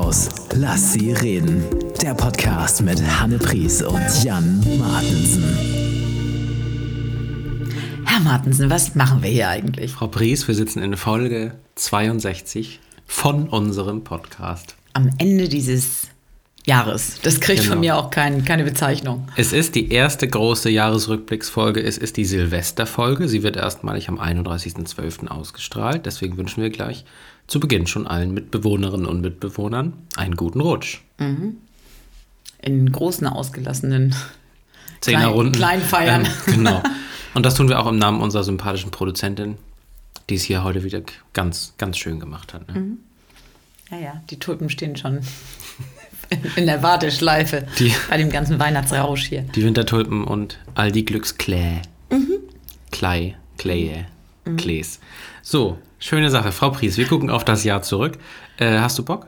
raus. Lass sie reden. Der Podcast mit Hanne Pries und Jan Martensen. Herr Martensen, was machen wir hier eigentlich? Frau Pries, wir sitzen in Folge 62 von unserem Podcast. Am Ende dieses Jahres. Das kriegt Genau. von mir auch kein, keine Bezeichnung. Es ist die erste große Jahresrückblicksfolge. Es ist die Silvesterfolge. Sie wird erstmalig am 31.12. ausgestrahlt. Deswegen wünschen wir gleich zu Beginn schon allen Mitbewohnerinnen und Mitbewohnern einen guten Rutsch. In großen, ausgelassenen Zehnerrunden. Kleinfeiern. Ähm, genau. Und das tun wir auch im Namen unserer sympathischen Produzentin, die es hier heute wieder ganz, ganz schön gemacht hat. Ne? Ja, ja, die Tulpen stehen schon in der Warteschleife Die- bei dem ganzen Weihnachtsrausch hier. Die Wintertulpen und all die Glücksklee. Klei, Kleie, Klees. So, schöne Sache. Frau Pries, wir gucken auf das Jahr zurück. Äh, hast du Bock?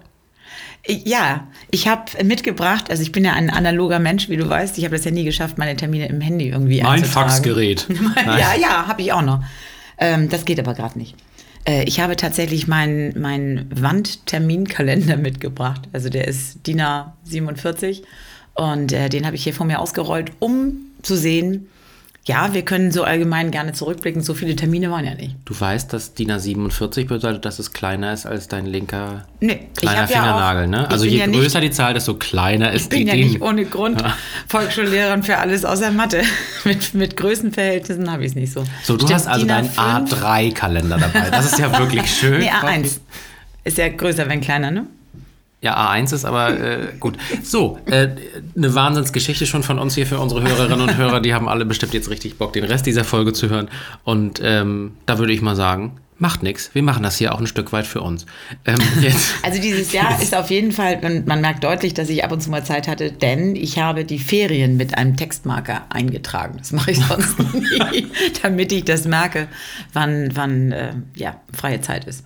Ja, ich habe mitgebracht, also ich bin ja ein analoger Mensch, wie du weißt. Ich habe das ja nie geschafft, meine Termine im Handy irgendwie Mein einzutragen. Faxgerät. Nein. ja, ja, habe ich auch noch. Ähm, das geht aber gerade nicht. Äh, ich habe tatsächlich meinen mein Wandterminkalender mitgebracht. Also der ist DIN A47 und äh, den habe ich hier vor mir ausgerollt, um zu sehen, ja, wir können so allgemein gerne zurückblicken. So viele Termine waren ja nicht. Du weißt, dass DIN A47 bedeutet, dass es kleiner ist als dein linker Nee, kleiner hab ja Fingernagel. auch- ne? Also je ja nicht- größer die Zahl, desto kleiner ist Ich bin die ja DIN. nicht ohne Grund Volksschullehrerin für alles außer Mathe. mit, mit Größenverhältnissen habe ich es nicht so. So, du Stimmt, hast also DIN deinen A5? A3-Kalender dabei. Das ist ja wirklich schön. Nee, Frau A1. Pries. Ist ja größer, wenn kleiner, ne? Ja, A1 ist aber äh, gut. So, äh, eine Wahnsinnsgeschichte schon von uns hier für unsere Hörerinnen und Hörer. Die haben alle bestimmt jetzt richtig Bock, den Rest dieser Folge zu hören. Und ähm, da würde ich mal sagen, macht nichts. Wir machen das hier auch ein Stück weit für uns. Ähm. Also dieses Jahr ist auf jeden Fall, man, man merkt deutlich, dass ich ab und zu mal Zeit hatte, denn ich habe die Ferien mit einem Textmarker eingetragen. Das mache ich sonst nie, damit ich das merke, wann, wann äh, ja, freie Zeit ist.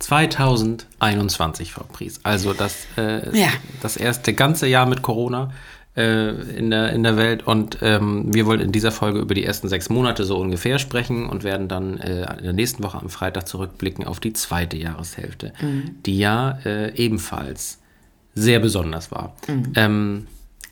2021, Frau Pries. Also das, äh, Ja. das erste ganze Jahr mit Corona äh, in, der, in der Welt. Und ähm, wir wollen in dieser Folge über die ersten sechs Monate so ungefähr sprechen und werden dann äh, in der nächsten Woche am Freitag zurückblicken auf die zweite Jahreshälfte, die ja äh, ebenfalls sehr besonders war. Ähm,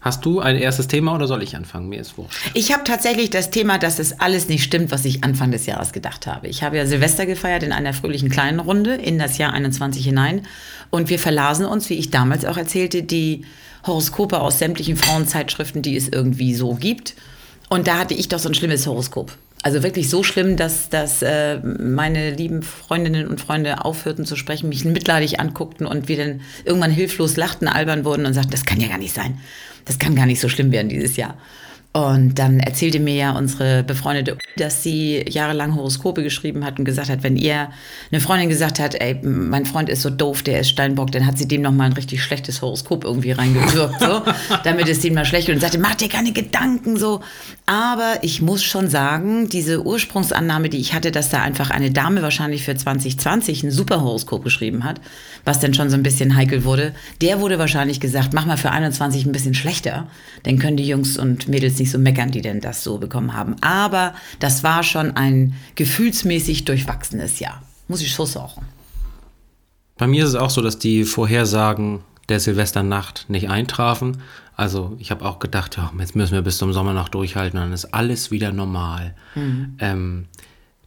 hast du ein erstes Thema oder soll ich anfangen? Mir ist wurscht. Ich habe tatsächlich das Thema, dass es alles nicht stimmt, was ich Anfang des Jahres gedacht habe. Ich habe ja Silvester gefeiert in einer fröhlichen kleinen Runde in das Jahr 21 hinein. Und wir verlasen uns, wie ich damals auch erzählte, die Horoskope aus sämtlichen Frauenzeitschriften, die es irgendwie so gibt. Und da hatte ich doch so ein schlimmes Horoskop. Also wirklich so schlimm, dass, dass äh, meine lieben Freundinnen und Freunde aufhörten zu sprechen, mich mitleidig anguckten und wir dann irgendwann hilflos lachten, albern wurden und sagten, das kann ja gar nicht sein. Das kann gar nicht so schlimm werden dieses Jahr. Und dann erzählte mir ja unsere befreundete, dass sie jahrelang Horoskope geschrieben hat und gesagt hat, wenn ihr eine Freundin gesagt hat, ey, mein Freund ist so doof, der ist Steinbock, dann hat sie dem noch mal ein richtig schlechtes Horoskop irgendwie reingewirkt, so, damit es ihm mal schlecht wird und sagte, mach dir keine Gedanken, so. Aber ich muss schon sagen, diese Ursprungsannahme, die ich hatte, dass da einfach eine Dame wahrscheinlich für 2020 ein super Horoskop geschrieben hat, was dann schon so ein bisschen heikel wurde, der wurde wahrscheinlich gesagt, mach mal für 21 ein bisschen schlechter, dann können die Jungs und Mädels nicht so meckern, die denn das so bekommen haben. Aber das war schon ein gefühlsmäßig durchwachsenes Jahr, muss ich so sagen. Bei mir ist es auch so, dass die Vorhersagen der Silvesternacht nicht eintrafen. Also ich habe auch gedacht, ja, jetzt müssen wir bis zum Sommer noch durchhalten, dann ist alles wieder normal. Ähm,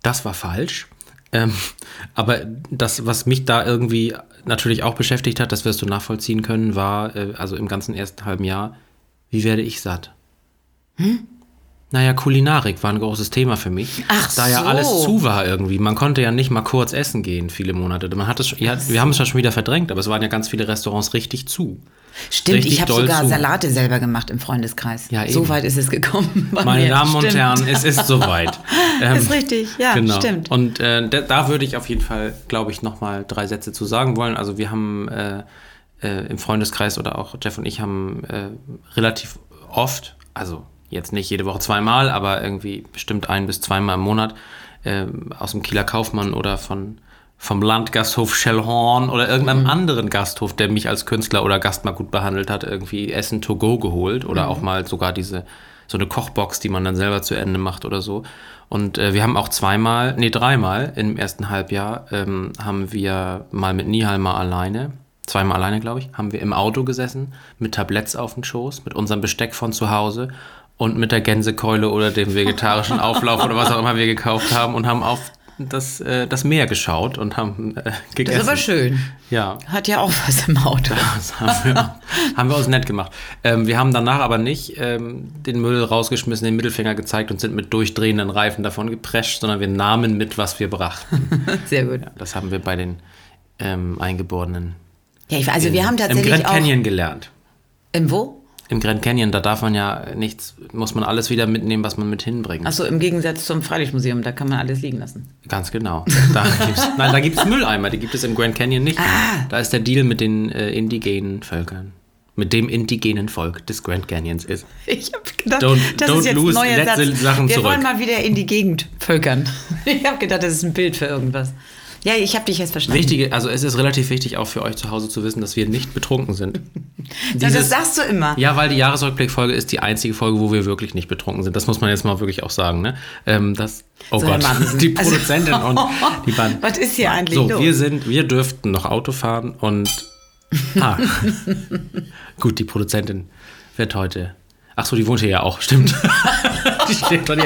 das war falsch. Ähm, aber das, was mich da irgendwie natürlich auch beschäftigt hat, das wirst du nachvollziehen können, war, äh, also im ganzen ersten halben Jahr, wie werde ich satt? Naja, Kulinarik war ein großes Thema für mich. Ach da ja so. alles zu war irgendwie. Man konnte ja nicht mal kurz essen gehen, viele Monate. Man hat es, ja, wir haben es ja schon wieder verdrängt, aber es waren ja ganz viele Restaurants richtig zu. Stimmt, Richtig ich habe sogar zu. Salate selber gemacht im Freundeskreis. Ja, so weit ist es gekommen. Meine mir. Damen und Stimmt. Herren, es ist soweit. Ähm, ist richtig, ja, genau. stimmt. Und äh, da, da würde ich auf jeden Fall, glaube ich, nochmal drei Sätze zu sagen wollen. Also wir haben äh, äh, im Freundeskreis oder auch Jeff und ich haben äh, relativ oft, also jetzt nicht jede Woche zweimal, aber irgendwie bestimmt ein bis zweimal im Monat äh, aus dem Kieler Kaufmann oder von vom Landgasthof Schellhorn oder irgendeinem anderen Gasthof, der mich als Künstler oder Gast mal gut behandelt hat, irgendwie Essen to go geholt oder auch mal sogar diese so eine Kochbox, die man dann selber zu Ende macht oder so. Und äh, wir haben auch zweimal, nee, dreimal im ersten Halbjahr ähm, haben wir mal mit Nihalma alleine zweimal alleine, glaube ich, haben wir im Auto gesessen, mit Tabletts auf dem Schoß, mit unserem Besteck von zu Hause und mit der Gänsekeule oder dem vegetarischen Auflauf oder was auch immer wir gekauft haben und haben auf das, äh, das Meer geschaut und haben äh, gegessen. Das ist aber schön. Ja. Hat ja auch was im Auto. Das haben wir, haben wir uns nett gemacht. Ähm, wir haben danach aber nicht ähm, den Müll rausgeschmissen, den Mittelfinger gezeigt und sind mit durchdrehenden Reifen davon geprescht, sondern wir nahmen mit, was wir brachten. Sehr gut. Das haben wir bei den ähm, Eingeborenen Ja, ich, also in, wir haben im tatsächlich Grand auch... Canyon gelernt. Im wo? Im Grand Canyon, da darf man ja nichts, muss man alles wieder mitnehmen, was man mit hinbringt. Achso, im Gegensatz zum Freilichtmuseum, da kann man alles liegen lassen. Ganz genau. Da gibt's, nein, da gibt es Mülleimer, die gibt es im Grand Canyon nicht. Ah. Da ist der Deal mit den äh, indigenen Völkern. Mit dem indigenen Volk des Grand Canyons ist. Ich habe gedacht, Don't- das don't ist jetzt lose neuer Satz. Sachen Wir zurück. wollen mal wieder in die Gegend völkern. Ich habe gedacht, das ist ein Bild für irgendwas. Ja, ich habe dich jetzt verstanden. Wichtige, also es ist relativ wichtig auch für euch zu Hause zu wissen, dass wir nicht betrunken sind. Ja, das sagst du immer. Ja, weil die Jahresrückblickfolge ist die einzige Folge, wo wir wirklich nicht betrunken sind. Das muss man jetzt mal wirklich auch sagen. Ne? Ähm, das, oh So, Gott, die Also- Produzentin und die Band. Was ist hier eigentlich So, los? wir sind, wir dürften noch Auto fahren und ah, gut, die Produzentin wird heute. Ach so, die wohnt hier ja auch, stimmt.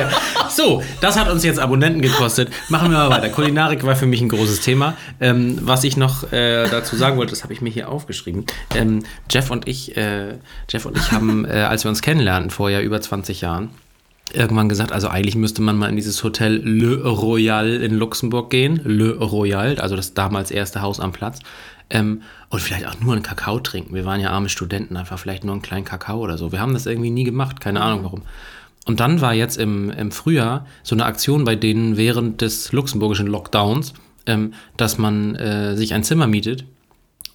So, das hat uns jetzt Abonnenten gekostet. Machen wir mal weiter. Kulinarik war für mich ein großes Thema. Ähm, was ich noch äh, dazu sagen wollte, das habe ich mir hier aufgeschrieben. Ähm, Jeff und ich, äh, Jeff und ich haben, äh, als wir uns kennenlernten vor ja über 20 Jahren, irgendwann gesagt, also eigentlich müsste man mal in dieses Hotel Le Royal in Luxemburg gehen. Le Royal, also das damals erste Haus am Platz. Ähm, und vielleicht auch nur einen Kakao trinken. Wir waren ja arme Studenten, einfach vielleicht nur einen kleinen Kakao oder so. Wir haben das irgendwie nie gemacht, keine Ahnung warum. Und dann war jetzt im, im Frühjahr so eine Aktion bei denen während des luxemburgischen Lockdowns, ähm, dass man äh, sich ein Zimmer mietet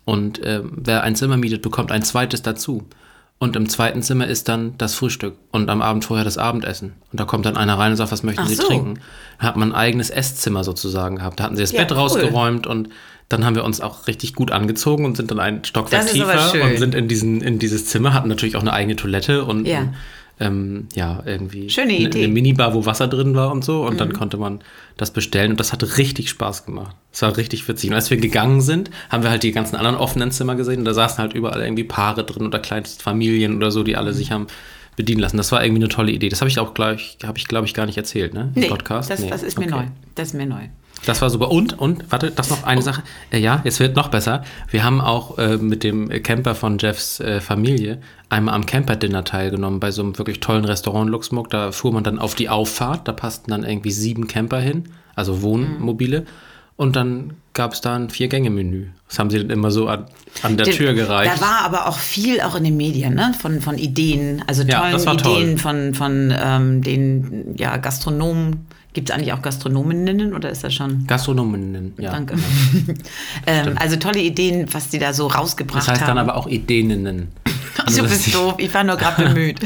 und ähm, wer ein Zimmer mietet, bekommt ein zweites dazu. Und im zweiten Zimmer ist dann das Frühstück und am Abend vorher das Abendessen. Und da kommt dann einer rein und sagt, was möchten Ach Sie so. trinken? Dann hat man ein eigenes Esszimmer sozusagen gehabt. Da hatten sie das Ja, Bett cool. rausgeräumt und dann haben wir uns auch richtig gut angezogen und sind dann ein Stockwerk tiefer und sind in, diesen, in dieses Zimmer, hatten natürlich auch eine eigene Toilette und Ja. Ähm, ja, irgendwie Schöne eine, Idee. Mhm. eine Minibar, wo Wasser drin war und so. Und dann konnte man das bestellen und das hat richtig Spaß gemacht. Es war richtig witzig. Und als wir gegangen sind, haben wir halt die ganzen anderen offenen Zimmer gesehen und da saßen halt überall irgendwie Paare drin oder Kleinstfamilien oder so, die alle sich haben bedienen lassen. Das war irgendwie eine tolle Idee. Das habe ich auch gleich, habe ich glaube ich gar nicht erzählt, ne? Im Nee, Podcast. das, Nee. das ist mir Okay. neu. Das ist mir neu. Das war super. Und, und, warte, das noch eine Sache. Äh, ja, jetzt wird noch besser. Wir haben auch äh, mit dem Camper von Jeffs äh, Familie einmal am Camper-Dinner teilgenommen bei so einem wirklich tollen Restaurant in Luxemburg. Da fuhr man dann auf die Auffahrt. Da passten dann irgendwie sieben Camper hin, also Wohnmobile. Und dann gab es da ein Vier-Gänge-Menü. Das haben sie dann immer so an, an der Den- Tür gereicht. Da war aber auch viel auch in den Medien, ne? Von, von Ideen, also Ja, tollen das war toll. Ideen von, von ähm, den ja, Gastronomen. Gibt es eigentlich auch Gastronominnen oder ist das schon? Gastronominnen, ja. Danke. ähm, also tolle Ideen, was die da so rausgebracht Das heißt haben. dann aber auch Ideninnen. Ach, Also du bist ist- doof, ich war nur gerade bemüht.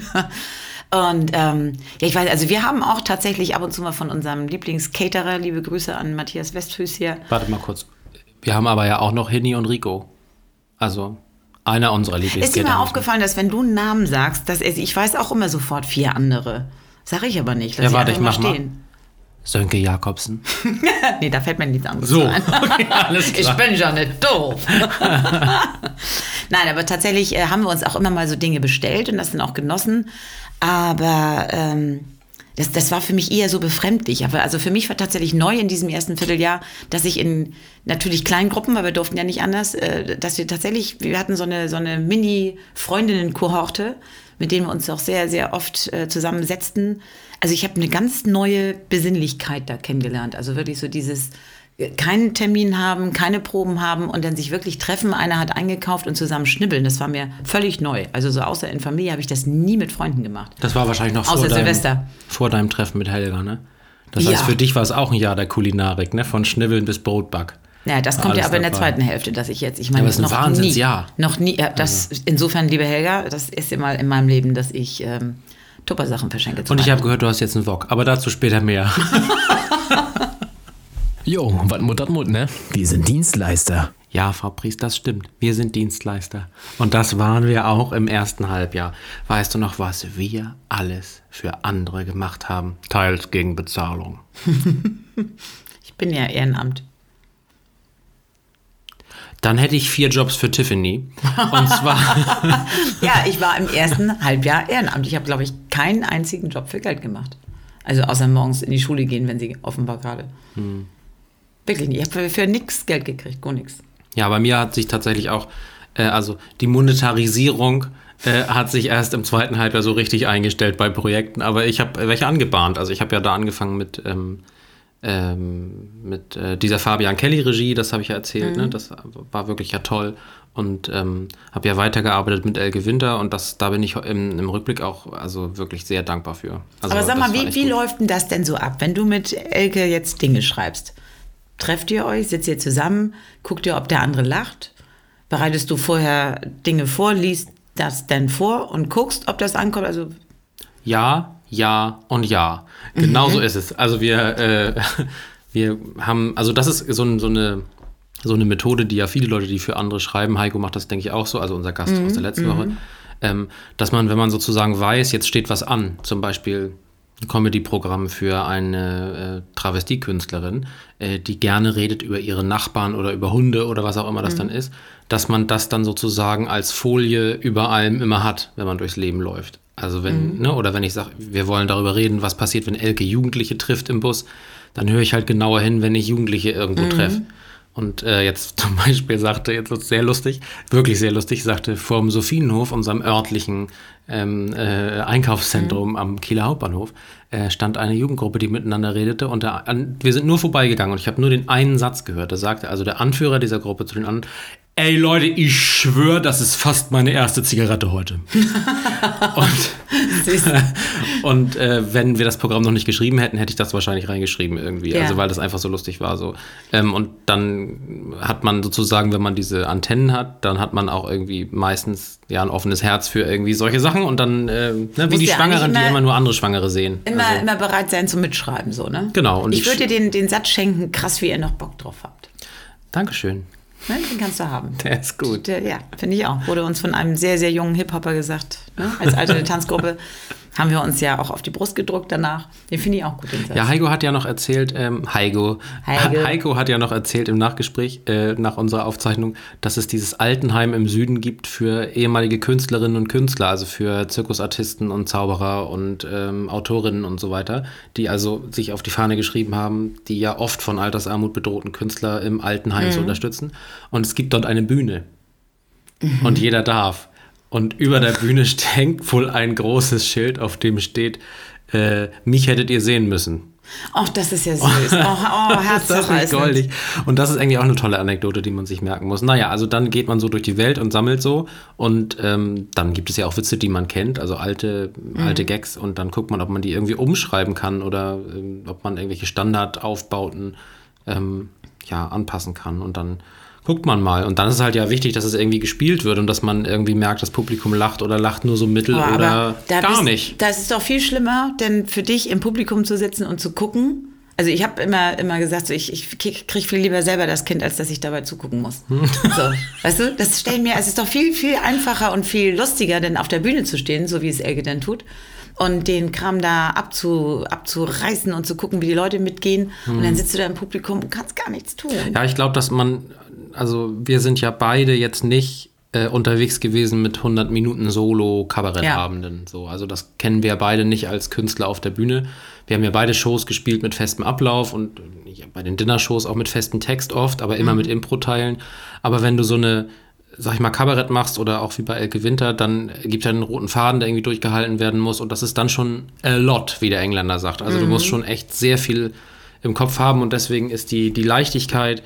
Und ähm, ja, ich weiß, also wir haben auch tatsächlich ab und zu mal von unserem Lieblingscaterer, liebe Grüße an Matthias Westfüß hier. Warte mal kurz. Wir haben aber ja auch noch Hini und Rico. Also einer unserer Ist dir Lieblingscaterer. mal aufgefallen, dass wenn du einen Namen sagst, dass er, ich weiß auch immer sofort vier andere. Sag ich aber nicht. Lass Ja, warte, ich mach mal. Sönke Jakobsen. Nee, da fällt mir nichts anderes So, ein. okay, alles Ich klar. bin ja nicht doof. Nein, aber tatsächlich äh, haben wir uns auch immer mal so Dinge bestellt und das dann auch genossen. Aber ähm, das, das war für mich eher so befremdlich. Aber also für mich war tatsächlich neu in diesem ersten Vierteljahr, dass ich in natürlich kleinen Gruppen, weil wir durften ja nicht anders, äh, dass wir tatsächlich, wir hatten so eine, so eine Mini-Freundinnen-Kohorte, mit denen wir uns auch sehr, sehr oft äh, zusammensetzten. Also ich habe eine ganz neue Besinnlichkeit da kennengelernt. Also wirklich so dieses äh, keinen Termin haben, keine Proben haben und dann sich wirklich treffen. Einer hat eingekauft und zusammen schnibbeln. Das war mir völlig neu. Also so außer in Familie habe ich das nie mit Freunden gemacht. Das war wahrscheinlich noch vor Außer deinem, Silvester. vor deinem Treffen mit Helga, ne? Das Ja. heißt, für dich war es auch ein Jahr der Kulinarik, ne? Von Schnibbeln bis Brotback. Ja, das kommt ja aber in der zweiten Hälfte, dass ich jetzt, ich meine, aber es ist ein noch Wahnsinnsjahr. nie, noch nie, ja, das, insofern, liebe Helga, das erste Mal in meinem Leben, dass ich ähm, Tuppersachen verschenke. Und ich habe gehört, du hast jetzt einen Wok. Aber dazu später mehr. Jo, wat mut dat mut, ne? Wir sind Dienstleister. ja, Frau Priest, das stimmt. Wir sind Dienstleister. Und das waren wir auch im ersten Halbjahr. Weißt du noch, was wir alles für andere gemacht haben? Teils gegen Bezahlung. Ich bin ja Ehrenamt. Dann hätte ich vier Jobs für Tiffany. Und zwar. ja, ich war im ersten Halbjahr Ehrenamt. Ich habe, glaube ich, keinen einzigen Job für Geld gemacht. Also außer morgens in die Schule gehen, wenn sie offenbar gerade. Hm. Wirklich nicht. Ich habe für, für nichts Geld gekriegt, gar nichts. Ja, bei mir hat sich tatsächlich auch, äh, also die Monetarisierung äh, hat sich erst im zweiten Halbjahr so richtig eingestellt bei Projekten, aber ich habe welche angebahnt. Also ich habe ja da angefangen mit, ähm, ähm, mit äh, dieser Fabian Kelly-Regie, das habe ich ja erzählt, ne? mhm. ne? das war wirklich ja toll. Und ähm, habe ja weitergearbeitet mit Elke Winter und das, da bin ich im, im Rückblick auch also wirklich sehr dankbar für. Also, aber sag mal, wie, wie läuft denn das denn so ab, wenn du mit Elke jetzt Dinge schreibst? Trefft ihr euch, sitzt ihr zusammen, guckt ihr, ob der andere lacht? Bereitest du vorher Dinge vor, liest das denn vor und guckst, ob das ankommt? Also ja, ja und ja. Genau mhm. so ist es. Also wir, äh, wir haben, also das ist so, so, eine, so eine Methode, die ja viele Leute, die für andere schreiben, Heiko macht das, denke ich, auch so, also unser Gast mhm. aus der letzten mhm. Woche, ähm, dass man, wenn man sozusagen weiß, jetzt steht was an, zum Beispiel Comedy-Programm für eine äh, Travestiekünstlerin, äh, die gerne redet über ihre Nachbarn oder über Hunde oder was auch immer das mhm. dann ist, dass man das dann sozusagen als Folie über allem immer hat, wenn man durchs Leben läuft. Also wenn, mhm. ne, oder wenn ich sage, wir wollen darüber reden, was passiert, wenn Elke Jugendliche trifft im Bus, dann höre ich halt genauer hin, wenn ich Jugendliche irgendwo mhm. treffe. Und äh, jetzt zum Beispiel sagte, jetzt wird sehr lustig, wirklich sehr lustig, sagte vorm Sophienhof, unserem örtlichen ähm, äh, Einkaufszentrum mhm. am Kieler Hauptbahnhof, äh, stand eine Jugendgruppe, die miteinander redete. Und der, an, wir sind nur vorbeigegangen und ich habe nur den einen Satz gehört. Da sagte also der Anführer dieser Gruppe zu den anderen, Ey Leute, ich schwöre, das ist fast meine erste Zigarette heute. und und äh, wenn wir das Programm noch nicht geschrieben hätten, hätte ich das wahrscheinlich reingeschrieben irgendwie. Ja. Also weil das einfach so lustig war. So. Ähm, und dann hat man sozusagen, wenn man diese Antennen hat, dann hat man auch irgendwie meistens ja ein offenes Herz für irgendwie solche Sachen und dann äh, ne, wie die Schwangeren, immer, die immer nur andere Schwangere sehen. Immer, also, immer bereit sein zum Mitschreiben, so, ne? Genau. Und ich, ich würde dir den, den Satz schenken, krass, wie ihr noch Bock drauf habt. Dankeschön. Ne, den kannst du haben. Der ist gut. Der, ja, finde ich auch. Wurde uns von einem sehr, sehr jungen Hip-Hopper gesagt, ne? als alte Tanzgruppe haben wir uns ja auch auf die Brust gedruckt danach. Den finde ich auch gut. Ja, Heiko hat ja noch erzählt, ähm, Heiko, Heiko. Heiko hat ja noch erzählt im Nachgespräch äh, nach unserer Aufzeichnung, dass es dieses Altenheim im Süden gibt für ehemalige Künstlerinnen und Künstler, also für Zirkusartisten und Zauberer und ähm, Autorinnen und so weiter, die also sich auf die Fahne geschrieben haben, die ja oft von Altersarmut bedrohten Künstler im Altenheim mhm. zu unterstützen. Und es gibt dort eine Bühne. Mhm. Und jeder darf. Und über der Bühne hängt wohl ein großes Schild, auf dem steht, äh, mich hättet ihr sehen müssen. Ach, das ist ja süß. Oh, oh das goldig. Und das ist eigentlich auch eine tolle Anekdote, die man sich merken muss. Naja, also dann geht man so durch die Welt und sammelt so. Und ähm, dann gibt es ja auch Witze, die man kennt, also alte, mhm. alte Gags. Und dann guckt man, ob man die irgendwie umschreiben kann oder ähm, ob man irgendwelche Standardaufbauten ähm, ja, anpassen kann. Und dann guckt man mal. Und dann ist es halt ja wichtig, dass es irgendwie gespielt wird und dass man irgendwie merkt, das Publikum lacht oder lacht nur so mittel aber oder gar bist, nicht. Das ist doch viel schlimmer, denn für dich im Publikum zu sitzen und zu gucken. Also ich habe immer, immer gesagt, so ich, ich kriege viel lieber selber das Kind, als dass ich dabei zugucken muss. so, weißt du, das stellen mir, es ist doch viel, viel einfacher und viel lustiger, denn auf der Bühne zu stehen, so wie es Elke dann tut und den Kram da abzu, abzureißen und zu gucken, wie die Leute mitgehen. Hm. Und dann sitzt du da im Publikum und kannst gar nichts tun. Ja, ich glaube, dass man also wir sind ja beide jetzt nicht äh, unterwegs gewesen mit 100 Minuten Solo-Kabarettabenden. Ja. So, also das kennen wir beide nicht als Künstler auf der Bühne. Wir haben ja beide Shows gespielt mit festem Ablauf und ja, bei den Dinner-Shows auch mit festem Text oft, aber immer mhm. mit Impro-Teilen. Aber wenn du so eine, sag ich mal, Kabarett machst oder auch wie bei Elke Winter, dann gibt es ja einen roten Faden, der irgendwie durchgehalten werden muss und das ist dann schon a lot, wie der Engländer sagt. Also mhm. du musst schon echt sehr viel im Kopf haben und deswegen ist die, die Leichtigkeit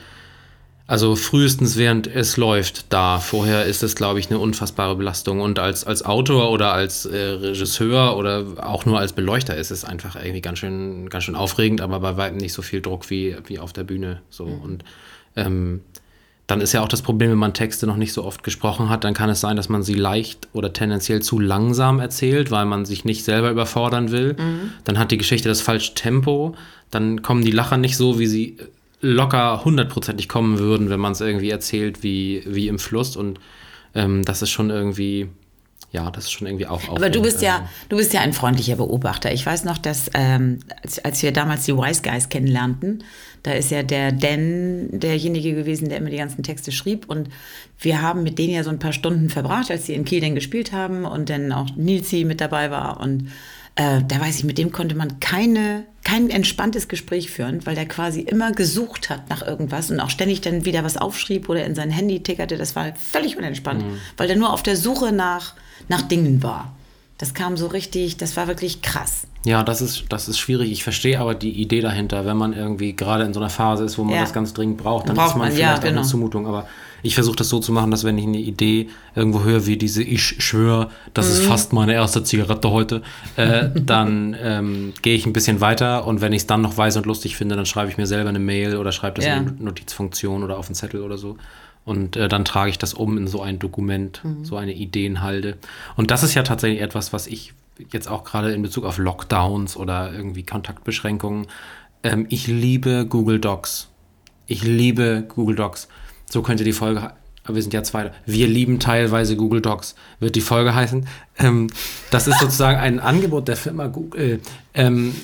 also frühestens während es läuft da. Vorher ist es, glaube ich, eine unfassbare Belastung. Und als, als Autor oder als äh, Regisseur oder auch nur als Beleuchter ist es einfach irgendwie ganz schön, ganz schön aufregend, aber bei weitem nicht so viel Druck wie, wie auf der Bühne. So. Mhm. Und ähm, dann ist ja auch das Problem, wenn man Texte noch nicht so oft gesprochen hat, dann kann es sein, dass man sie leicht oder tendenziell zu langsam erzählt, weil man sich nicht selber überfordern will. Mhm. Dann hat die Geschichte das falsche Tempo, dann kommen die Lacher nicht so, wie sie locker hundertprozentig kommen würden, wenn man es irgendwie erzählt wie, wie im Fluss. Und ähm, das ist schon irgendwie, ja, das ist schon irgendwie auch Aber du bist ja, Also, du bist ja ein freundlicher Beobachter. Ich weiß noch, dass ähm, als, als wir damals die Wise Guys kennenlernten, da ist ja der Dan derjenige gewesen, der immer die ganzen Texte schrieb. Und wir haben mit denen ja so ein paar Stunden verbracht, als sie in Kiel dann gespielt haben und dann auch Nilsi mit dabei war. Und äh, da weiß ich, mit dem konnte man keine, kein entspanntes Gespräch führen, weil der quasi immer gesucht hat nach irgendwas und auch ständig dann wieder was aufschrieb oder in sein Handy tickerte. Das war völlig unentspannt, weil der nur auf der Suche nach, nach Dingen war. Das kam so richtig, das war wirklich krass. Ja, das ist, das ist schwierig. Ich verstehe aber die Idee dahinter, wenn man irgendwie gerade in so einer Phase ist, wo man Ja. das ganz dringend braucht, dann Braucht ist man man, vielleicht ja, auch genau. eine Zumutung. Aber ich versuche das so zu machen, dass wenn ich eine Idee irgendwo höre, wie diese Ich schwöre, das Mhm. ist fast meine erste Zigarette heute, äh, dann ähm, gehe ich ein bisschen weiter und wenn ich es dann noch weiß und lustig finde, dann schreibe ich mir selber eine Mail oder schreibe das Ja. in eine Notizfunktion oder auf einen Zettel oder so. Und äh, dann trage ich das um in so ein Dokument, Mhm. so eine Ideenhalde. Und das ist ja tatsächlich etwas, was ich jetzt auch gerade in Bezug auf Lockdowns oder irgendwie Kontaktbeschränkungen, ähm, ich liebe Google Docs. Ich liebe Google Docs. So könnte die Folge, wir sind ja zwei. Wir lieben teilweise Google Docs, wird die Folge heißen. Ähm, das ist sozusagen ein Angebot der Firma Google. Ähm,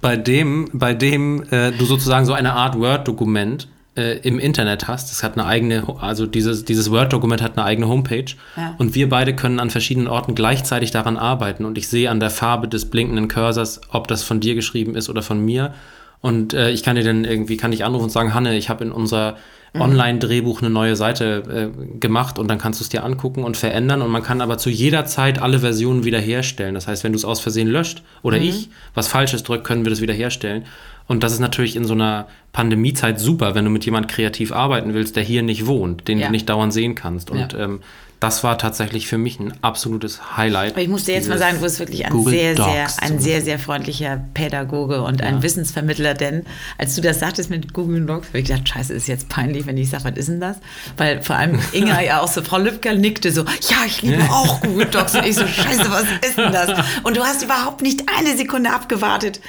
bei dem, bei dem äh, du sozusagen so eine Art Word-Dokument äh, im Internet hast. Es hat eine eigene, also dieses, dieses Word-Dokument hat eine eigene Homepage. Ja. Und wir beide können an verschiedenen Orten gleichzeitig daran arbeiten. Und ich sehe an der Farbe des blinkenden Cursors, ob das von dir geschrieben ist oder von mir. Und äh, ich kann dir dann irgendwie, kann ich anrufen und sagen, Hanne, ich habe in unser Online-Drehbuch eine neue Seite äh, gemacht und dann kannst du es dir angucken und verändern und man kann aber zu jeder Zeit alle Versionen wiederherstellen. Das heißt, wenn du es aus Versehen löscht oder ich was Falsches drückt, können wir das wiederherstellen. Und das ist natürlich in so einer Pandemiezeit super, wenn du mit jemand kreativ arbeiten willst, der hier nicht wohnt, den Ja. du nicht dauernd sehen kannst. Und Ja. ähm, das war tatsächlich für mich ein absolutes Highlight. Aber ich muss dir jetzt mal sagen, du bist wirklich ein Google sehr, sehr, Docs ein zu sehr, sehr freundlicher Pädagoge und ein Wissensvermittler, denn als du das sagtest mit Google Docs, habe ich gedacht, scheiße, ist jetzt peinlich, wenn ich sage, was ist denn das? Weil vor allem Inga ja auch so, Frau Lübcker nickte so, ja, ich liebe auch Google Docs und ich so, scheiße, was ist denn das? Und du hast überhaupt nicht eine Sekunde abgewartet,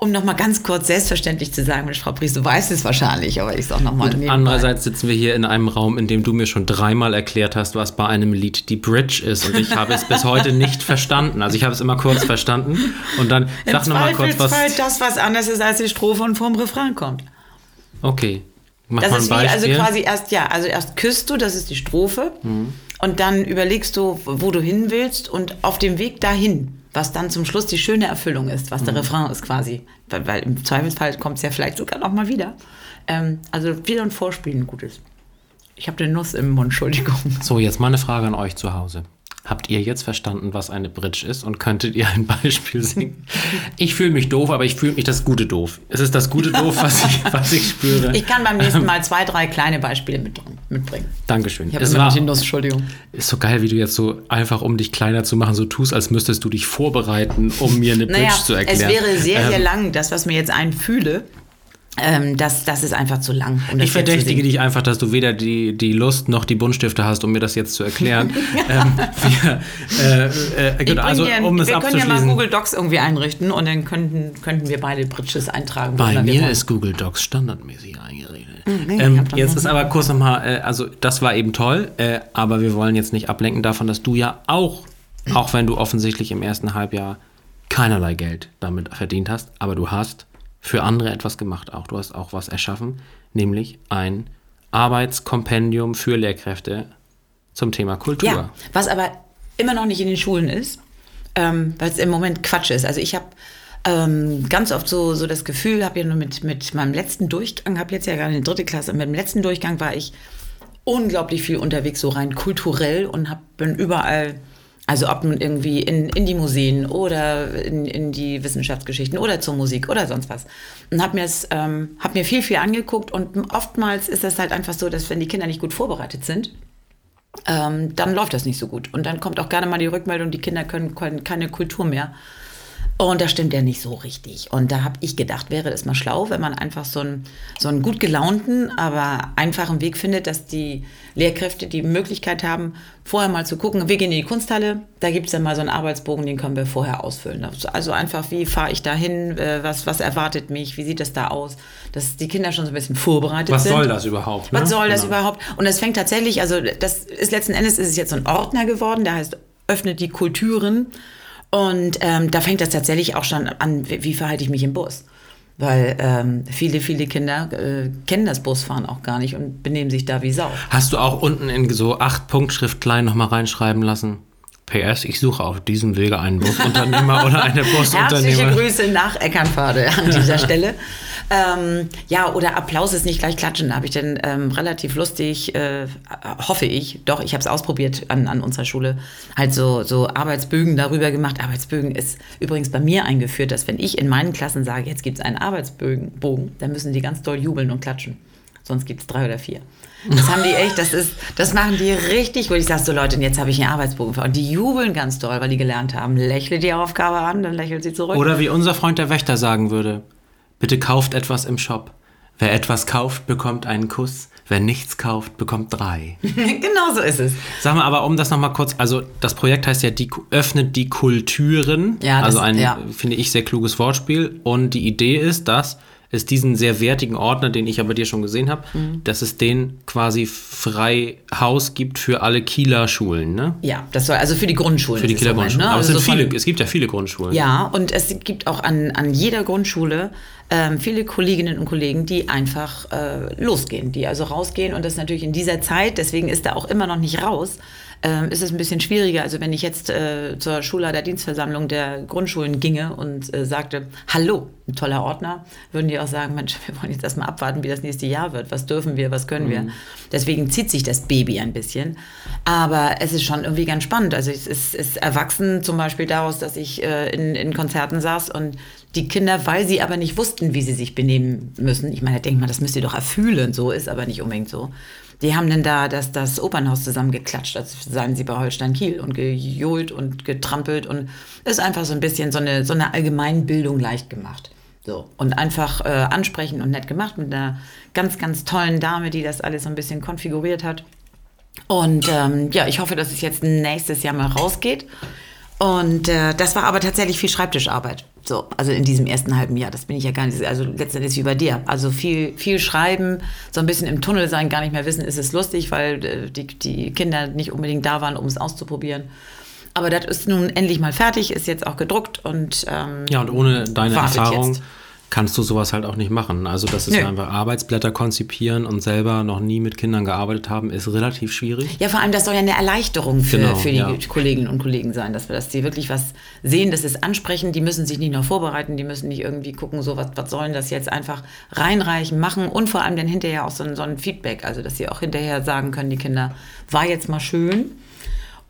um nochmal ganz kurz selbstverständlich zu sagen, Frau Priest, du weißt es wahrscheinlich, aber ich sage nochmal andererseits sitzen wir hier in einem Raum, in dem du mir schon dreimal erklärt hast, was bei einem Lied die Bridge ist. Und ich habe es bis heute nicht verstanden. Also ich habe es immer kurz verstanden. Und dann Im sag nochmal kurz was. das, was anders ist, als die Strophe und vorm Refrain kommt. Okay. Mach Das mal ein ist wie, also Beispiel. quasi erst, ja, also erst küsst du, das ist die Strophe. Mhm. Und dann überlegst du, wo du hin willst und auf dem Weg dahin, was dann zum Schluss die schöne Erfüllung ist, was der Mhm. Refrain ist quasi. Weil, weil im Zweifelsfall kommt es ja vielleicht sogar noch mal wieder. Ähm, also wieder ein Vorspielen, gutes. Ich habe eine Nuss im Mund, Entschuldigung. So, jetzt mal eine Frage an euch zu Hause. Habt ihr jetzt verstanden, was eine Bridge ist und könntet ihr ein Beispiel singen? Ich fühle mich doof, aber ich fühle mich das gute Doof. Es ist das gute Doof, was ich, was ich spüre. Ich kann beim nächsten Mal zwei, drei kleine Beispiele mit, mitbringen. Dankeschön. Ich habe Es war, Nuss, Entschuldigung. ist so geil, wie du jetzt so einfach, um dich kleiner zu machen, so tust, als müsstest du dich vorbereiten, um mir eine Bridge Naja, zu erklären. es wäre sehr, sehr Ähm, lang, das, was mir jetzt einfühle. Ähm, das, das ist einfach zu lang. Um Ich verdächtige dich einfach, dass du weder die, die Lust noch die Buntstifte hast, um mir das jetzt zu erklären. ähm, wir, äh, äh, dir, es können ja mal. Google Docs irgendwie einrichten und dann könnten, könnten wir beide Bridges eintragen. Bei mir ist Google Docs standardmäßig eingerichtet. nee, ich ähm, jetzt ist aber kurz nochmal, äh, also das war eben toll, äh, aber wir wollen jetzt nicht ablenken davon, dass du ja auch, auch wenn du offensichtlich im ersten Halbjahr keinerlei Geld damit verdient hast, aber du hast für andere etwas gemacht auch. Du hast auch was erschaffen, nämlich ein Arbeitskompendium für Lehrkräfte zum Thema Kultur. Ja, was aber immer noch nicht in den Schulen ist, ähm, weil es im Moment Quatsch ist. Also ich habe ähm, ganz oft so, so das Gefühl, habe ja nur mit, mit meinem letzten Durchgang, habe jetzt ja gerade eine dritte Klasse, mit dem letzten Durchgang war ich unglaublich viel unterwegs, so rein kulturell und hab, bin überall, also ob nun irgendwie in, in die Museen oder in, in die Wissenschaftsgeschichten oder zur Musik oder sonst was. Und habe mir, ähm, hab mir viel, viel angeguckt und oftmals ist das halt einfach so, dass wenn die Kinder nicht gut vorbereitet sind, ähm, dann läuft das nicht so gut. Und dann kommt auch gerne mal die Rückmeldung, die Kinder können, können keine Kultur mehr. Und das stimmt ja nicht so richtig. Und da habe ich gedacht, wäre es mal schlau, wenn man einfach so einen, so einen gut gelaunten, aber einfachen Weg findet, dass die Lehrkräfte die Möglichkeit haben, vorher mal zu gucken, wir gehen in die Kunsthalle, da gibt es dann mal so einen Arbeitsbogen, den können wir vorher ausfüllen. Also einfach, wie fahre ich da hin, äh, was, was erwartet mich, wie sieht das da aus, dass die Kinder schon so ein bisschen vorbereitet Was sind. soll das überhaupt? Was ne? soll das Genau. überhaupt? Und es fängt tatsächlich, also das ist letzten Endes ist es jetzt so ein Ordner geworden, der heißt öffnet die Kulturen. Und ähm, da fängt das tatsächlich auch schon an, wie, wie verhalte ich mich im Bus. Weil ähm, viele, viele Kinder äh, kennen das Busfahren auch gar nicht und benehmen sich da wie Sau. Hast du auch unten in so acht Punktschrift klein nochmal reinschreiben lassen? PS, ich suche auf diesem Wege einen Busunternehmer oder eine Herzliche Busunternehmer. Grüße nach Eckernförde an dieser Stelle. Ähm, ja, oder Applaus ist nicht gleich klatschen. Da habe ich dann ähm, relativ lustig, äh, hoffe ich, doch, ich habe es ausprobiert an, an unserer Schule, halt so, so Arbeitsbögen darüber gemacht. Arbeitsbögen ist übrigens bei mir eingeführt, dass wenn ich in meinen Klassen sage, jetzt gibt es einen Arbeitsbogen, Bogen, dann müssen die ganz doll jubeln und klatschen. Sonst gibt es drei oder vier. Das haben die echt, das ist, das machen die richtig gut. Ich sage so, Leute, jetzt habe ich einen Arbeitsbogen. Und die jubeln ganz doll, weil die gelernt haben. Lächle die Aufgabe an, dann lächelt sie zurück. Oder wie unser Freund der Wächter sagen würde, bitte kauft etwas im Shop. Wer etwas kauft, bekommt einen Kuss. Wer nichts kauft, bekommt drei. genau so ist es. Sag mal, aber um das nochmal kurz, also das Projekt heißt ja, die, öffnet die Kulturen. Ja, das- also ein, ja. finde ich, sehr kluges Wortspiel. Und die Idee ist, dass es diesen sehr wertigen Ordner, den ich aber dir schon gesehen habe, Mhm. dass es den quasi frei Haus gibt für alle Kieler Schulen, ne? Ja, das soll also für die Grundschulen. Für die es Kieler Grundschulen. ne? Aber es, Also sind so von- viele, es gibt ja viele Grundschulen. Ja, und es gibt auch an, an jeder Grundschule ähm, viele Kolleginnen und Kollegen, die einfach äh, losgehen, die also rausgehen. Und das natürlich in dieser Zeit, deswegen ist er auch immer noch nicht raus, ähm, ist es ein bisschen schwieriger. Also wenn ich jetzt äh, zur Schulleiterdienstversammlung der Grundschulen ginge und äh, sagte, hallo, ein toller Ordner, würden die auch sagen, Mensch, wir wollen jetzt erstmal abwarten, wie das nächste Jahr wird. Was dürfen wir, was können wir? Deswegen zieht sich das Baby ein bisschen. Aber es ist schon irgendwie ganz spannend. Also es ist, ist erwachsen zum Beispiel daraus, dass ich äh, in, in Konzerten saß und die Kinder, weil sie aber nicht wussten, wie sie sich benehmen müssen, ich meine, da denkt man, das müsst ihr doch erfühlen, so ist aber nicht unbedingt so. Die haben dann da das, das Opernhaus zusammengeklatscht, als seien sie bei Holstein Kiel und gejohlt und getrampelt und ist einfach so ein bisschen so eine, so eine Allgemeinbildung leicht gemacht. So. Und einfach äh, ansprechend und nett gemacht mit einer ganz, ganz tollen Dame, die das alles so ein bisschen konfiguriert hat. Und ähm, ja, ich hoffe, dass es jetzt nächstes Jahr mal rausgeht. Und äh, das war aber tatsächlich viel Schreibtischarbeit. So, also in diesem ersten halben Jahr. Das bin ich ja gar nicht, also letztendlich wie bei dir. Also viel, viel schreiben, so ein bisschen im Tunnel sein, gar nicht mehr wissen, ist es lustig, weil äh, die, die Kinder nicht unbedingt da waren, um es auszuprobieren. Aber das ist nun endlich mal fertig, ist jetzt auch gedruckt und ähm, Ja, und ohne deine Erfahrung jetzt. Kannst du sowas halt auch nicht machen. Also das ist Nö. einfach Arbeitsblätter konzipieren und selber noch nie mit Kindern gearbeitet haben, ist relativ schwierig. Ja, vor allem, das soll ja eine Erleichterung für, Genau, für die ja. Kolleginnen und Kollegen sein, dass wir, dass die wirklich was sehen, das ist ansprechen, die müssen sich nicht nur vorbereiten, die müssen nicht irgendwie gucken, so was, was sollen das jetzt einfach reinreichen, machen und vor allem dann hinterher auch so ein, so ein Feedback, also dass sie auch hinterher sagen können, die Kinder, war jetzt mal schön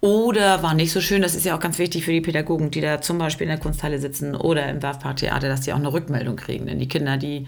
oder war nicht so schön, das ist ja auch ganz wichtig für die Pädagogen, die da zum Beispiel in der Kunsthalle sitzen oder im Werfparktheater, dass die auch eine Rückmeldung kriegen, denn die Kinder, die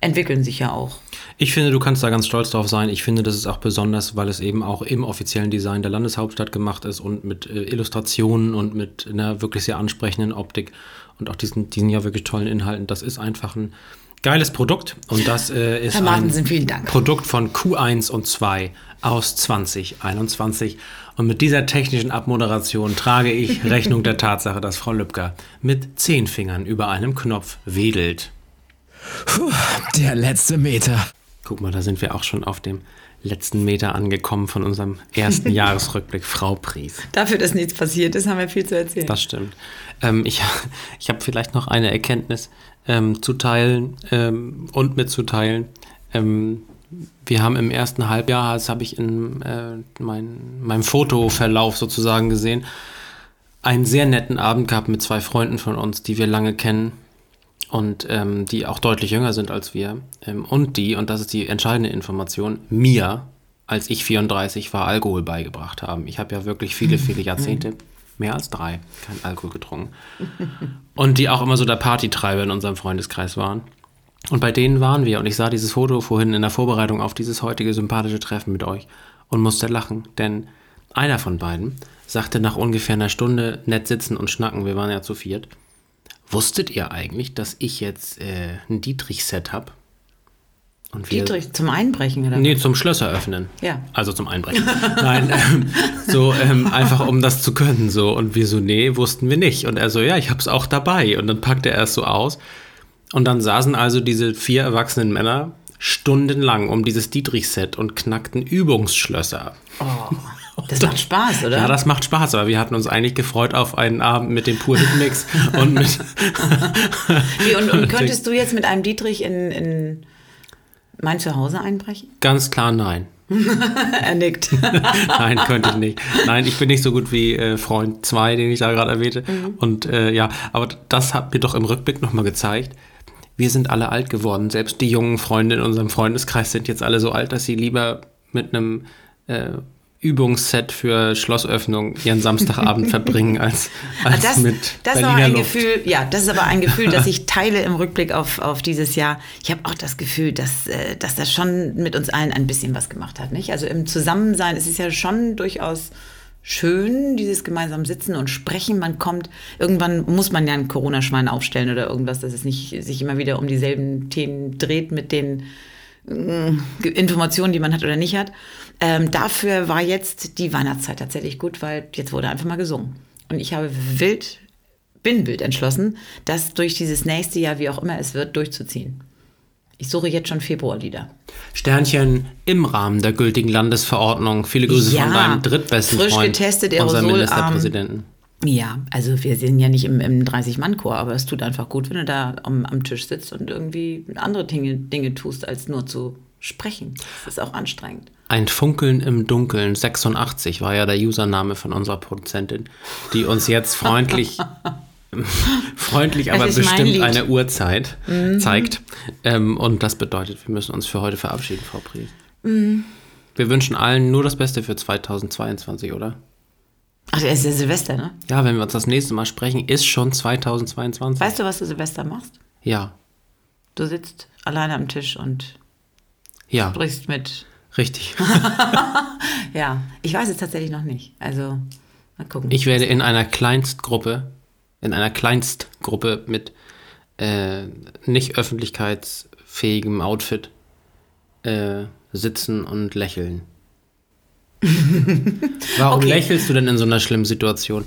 entwickeln sich ja auch. Ich finde, du kannst da ganz stolz drauf sein. Ich finde, das ist auch besonders, weil es eben auch im offiziellen Design der Landeshauptstadt gemacht ist und mit äh, Illustrationen und mit einer wirklich sehr ansprechenden Optik und auch diesen, diesen ja wirklich tollen Inhalten. Das ist einfach ein geiles Produkt und das äh, ist Herr ein Martensen, Dank. Produkt von Q1 und 2 aus 2021. Und mit dieser technischen Abmoderation trage ich Rechnung der Tatsache, dass Frau Lübcker mit zehn Fingern über einem Knopf wedelt. Der letzte Meter. Guck mal, da sind wir auch schon auf dem letzten Meter angekommen von unserem ersten Jahresrückblick. Frau Pries. Dafür, dass nichts passiert ist, haben wir viel zu erzählen. Das stimmt. Ähm, ich ich habe vielleicht noch eine Erkenntnis ähm, zu teilen ähm, und mitzuteilen. Ähm, wir haben im ersten Halbjahr, das habe ich in äh, mein, meinem Fotoverlauf sozusagen gesehen, einen sehr netten Abend gehabt mit zwei Freunden von uns, die wir lange kennen und ähm, die auch deutlich jünger sind als wir. Ähm, und die, und das ist die entscheidende Information, mir, als ich 34 war, Alkohol beigebracht haben. Ich habe ja wirklich viele, viele Jahrzehnte, mehr als drei, kein Alkohol getrunken. Und die auch immer so der Partytreiber in unserem Freundeskreis waren. Und bei denen waren wir. Und ich sah dieses Foto vorhin in der Vorbereitung auf dieses heutige sympathische Treffen mit euch und musste lachen. Denn einer von beiden sagte nach ungefähr einer Stunde nett sitzen und schnacken, wir waren ja zu viert, wusstet ihr eigentlich, dass ich jetzt äh, ein Dietrich-Set habe? Und wir, Dietrich zum Einbrechen, oder? Nee, zum Schlösser öffnen. Ja. Also zum Einbrechen. Nein, ähm, so ähm, einfach um das zu können. So. Und wir so, nee, wussten wir nicht. Und er so, ja, ich hab's auch dabei. Und dann packte er es so aus. Und dann saßen also diese vier erwachsenen Männer stundenlang um dieses Dietrich-Set und knackten Übungsschlösser. Das macht Spaß, oder? Ja, das macht Spaß, aber wir hatten uns eigentlich gefreut auf einen Abend mit dem Pur Hitmix und mit. Wie, und, und könntest du jetzt mit einem Dietrich in, in mein Zuhause einbrechen? Ganz klar nein. er nickt. Nein, könnte ich nicht. Nein, ich bin nicht so gut wie äh, Freund 2, den ich da gerade erwähnte. Und äh, ja, aber das hat mir doch im Rückblick nochmal gezeigt, wir sind alle alt geworden. Selbst die jungen Freunde in unserem Freundeskreis sind jetzt alle so alt, dass sie lieber mit einem äh, Übungsset für Schlossöffnung ihren Samstagabend verbringen als, als das, mit das ist aber Berliner ein Luft. Gefühl, ja, das ist aber ein Gefühl, das ich teile im Rückblick auf, auf dieses Jahr. Ich habe auch das Gefühl, dass, äh, dass das schon mit uns allen ein bisschen was gemacht hat. Nicht? Also im Zusammensein ist es ja schon durchaus schön, dieses gemeinsam Sitzen und Sprechen. Man kommt, irgendwann muss man ja ein Corona-Schwein aufstellen oder irgendwas, dass es nicht sich immer wieder um dieselben Themen dreht mit den äh, Informationen, die man hat oder nicht hat. Ähm, dafür war jetzt die Weihnachtszeit tatsächlich gut, weil jetzt wurde einfach mal gesungen. Und ich habe wild, bin wild entschlossen, das durch dieses nächste Jahr, wie auch immer es wird, durchzuziehen. Ich suche jetzt schon Februarlieder. Sternchen im Rahmen der gültigen Landesverordnung. Viele Grüße Ja, von deinem drittbesten frisch Freund, getestet, unserem. Ministerpräsidenten. Ja, also wir sind ja nicht im, im 30-Mann-Chor, aber es tut einfach gut, wenn du da am, am Tisch sitzt und irgendwie andere Dinge, Dinge tust, als nur zu sprechen. Das ist auch anstrengend. Ein Funkeln im Dunkeln 86 war ja der Username von unserer Produzentin, die uns jetzt freundlich, freundlich, aber bestimmt. Mhm. eine Uhrzeit zeigt. Ähm, und das bedeutet, wir müssen uns für heute verabschieden, Frau Pries. Mhm. Wir wünschen allen nur das Beste für 2022, oder? Ach, der ist ja Silvester, ne? Ja, wenn wir uns das nächste Mal sprechen, ist schon 2022. Weißt du, was du Silvester machst? Ja, Du sitzt alleine am Tisch und ja, sprichst mit. richtig. Ja, ich weiß es tatsächlich noch nicht. Also, mal gucken. Ich werde in einer Kleinstgruppe, in einer Kleinstgruppe mit äh, nicht öffentlichkeitsfähigem Outfit äh, sitzen und lächeln. Warum Okay. lächelst du denn in so einer schlimmen Situation?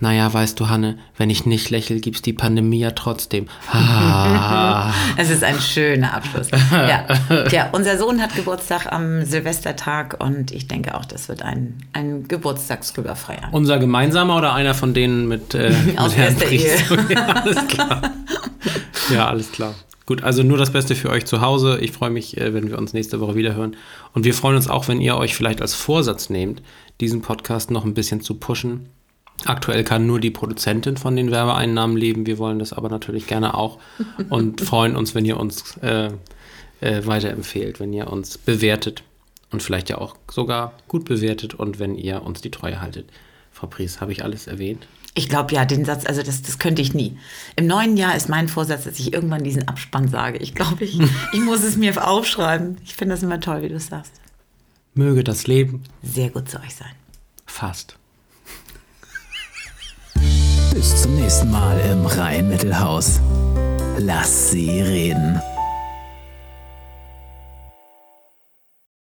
Naja, weißt du, Hanne, wenn ich nicht lächle, gibt's die Pandemie ja trotzdem. Ah. Es ist ein schöner Abschluss. Ja. Tja, unser Sohn hat Geburtstag am Silvestertag und ich denke auch, das wird ein, ein Geburtstagsrüberfeiern. Unser gemeinsamer oder einer von denen mit, äh, Aus mit Herrn Priest? ja, alles klar. Ja, alles klar. Gut, also nur das Beste für euch zu Hause. Ich freue mich, äh, wenn wir uns nächste Woche wieder hören. Und wir freuen uns auch, wenn ihr euch vielleicht als Vorsatz nehmt, diesen Podcast noch ein bisschen zu pushen. Aktuell kann nur die Produzentin von den Werbeeinnahmen leben. Wir wollen das aber natürlich gerne auch und freuen uns, wenn ihr uns äh, äh, weiterempfehlt, wenn ihr uns bewertet und vielleicht ja auch sogar gut bewertet und wenn ihr uns die Treue haltet. Frau Pries, habe ich alles erwähnt? Ich glaube ja, den Satz, also das, das könnte ich nie. Im neuen Jahr ist mein Vorsatz, dass ich irgendwann diesen Abspann sage. Ich glaube, ich, ich muss es mir aufschreiben. Ich finde das immer toll, wie du es sagst. Möge das Leben Sehr gut zu euch sein. fast. Bis zum nächsten Mal im Rhein-Mittelhaus. Lass sie reden.